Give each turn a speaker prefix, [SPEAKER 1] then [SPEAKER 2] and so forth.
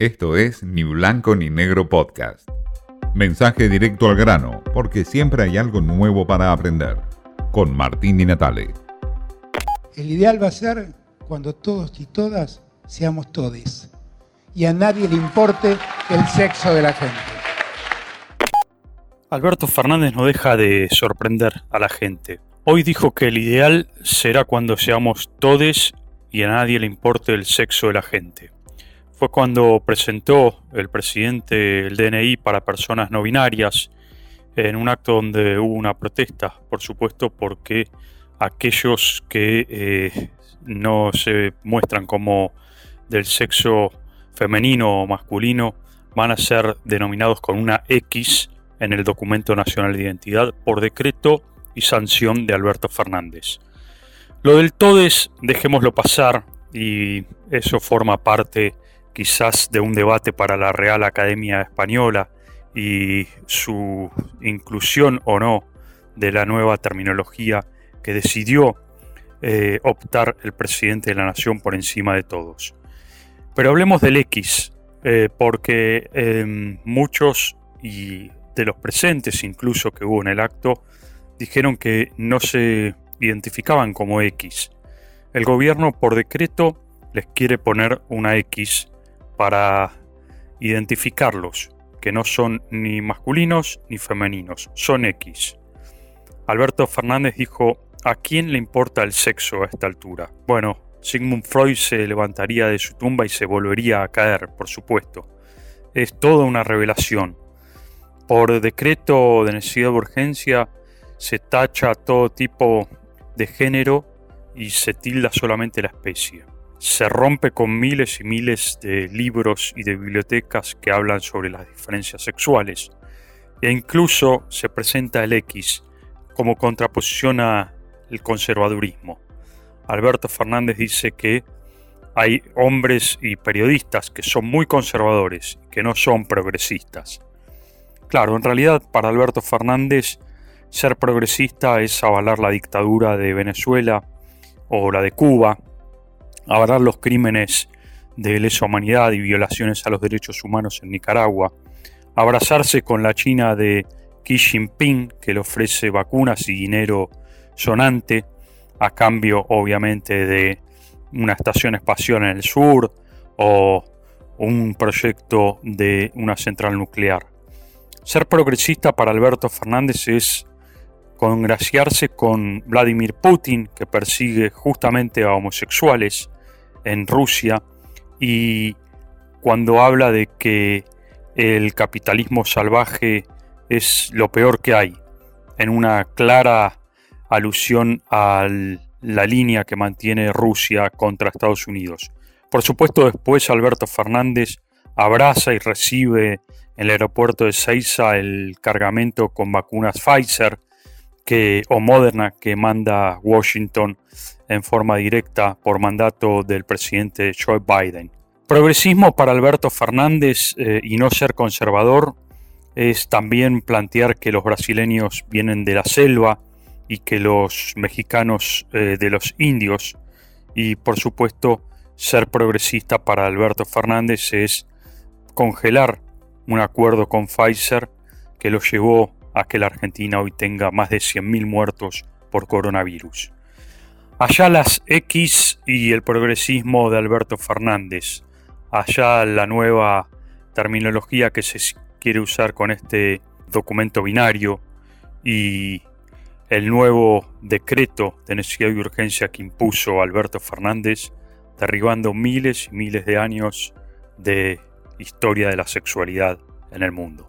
[SPEAKER 1] Esto es Ni Blanco ni Negro Podcast. Mensaje directo al grano, porque siempre hay algo nuevo para aprender. Con Martín y Natale.
[SPEAKER 2] El ideal va a ser cuando todos y todas seamos todes y a nadie le importe el sexo de la gente.
[SPEAKER 3] Alberto Fernández no deja de sorprender a la gente. Hoy dijo que el ideal será cuando seamos todes y a nadie le importe el sexo de la gente. Fue cuando presentó el presidente el DNI para personas no binarias en un acto donde hubo una protesta, por supuesto, porque aquellos que eh, no se muestran como del sexo femenino o masculino van a ser denominados con una X en el documento nacional de identidad por decreto y sanción de Alberto Fernández. Lo del TODES dejémoslo pasar y eso forma parte quizás de un debate para la Real Academia Española y su inclusión o no de la nueva terminología que decidió eh, optar el presidente de la nación por encima de todos. Pero hablemos del X, eh, porque em, muchos y de los presentes incluso que hubo en el acto dijeron que no se identificaban como X. El gobierno por decreto les quiere poner una X para identificarlos, que no son ni masculinos ni femeninos, son X. Alberto Fernández dijo, ¿a quién le importa el sexo a esta altura? Bueno, Sigmund Freud se levantaría de su tumba y se volvería a caer, por supuesto. Es toda una revelación. Por decreto de necesidad de urgencia se tacha todo tipo de género y se tilda solamente la especie. Se rompe con miles y miles de libros y de bibliotecas que hablan sobre las diferencias sexuales. E incluso se presenta el X como contraposición al conservadurismo. Alberto Fernández dice que hay hombres y periodistas que son muy conservadores, que no son progresistas. Claro, en realidad para Alberto Fernández ser progresista es avalar la dictadura de Venezuela o la de Cuba, avalar los crímenes de lesa humanidad y violaciones a los derechos humanos en Nicaragua, abrazarse con la China de Xi Jinping, que le ofrece vacunas y dinero sonante, a cambio obviamente de una estación espacial en el sur o un proyecto de una central nuclear. Ser progresista para Alberto Fernández es congraciarse con Vladimir Putin, que persigue justamente a homosexuales en Rusia, y cuando habla de que el capitalismo salvaje es lo peor que hay, en una clara alusión a la línea que mantiene Rusia contra Estados Unidos. Por supuesto, después Alberto Fernández abraza y recibe en el aeropuerto de Seiza el cargamento con vacunas Pfizer que, o Moderna que manda Washington en forma directa por mandato del presidente Joe Biden. Progresismo para Alberto Fernández eh, y no ser conservador es también plantear que los brasileños vienen de la selva y que los mexicanos eh, de los indios y por supuesto ser progresista para Alberto Fernández es congelar un acuerdo con Pfizer que lo llevó a que la Argentina hoy tenga más de 100.000 muertos por coronavirus. Allá las X y el progresismo de Alberto Fernández. Allá la nueva terminología que se quiere usar con este documento binario y el nuevo decreto de necesidad y urgencia que impuso Alberto Fernández, derribando miles y miles de años de historia de la sexualidad en el mundo.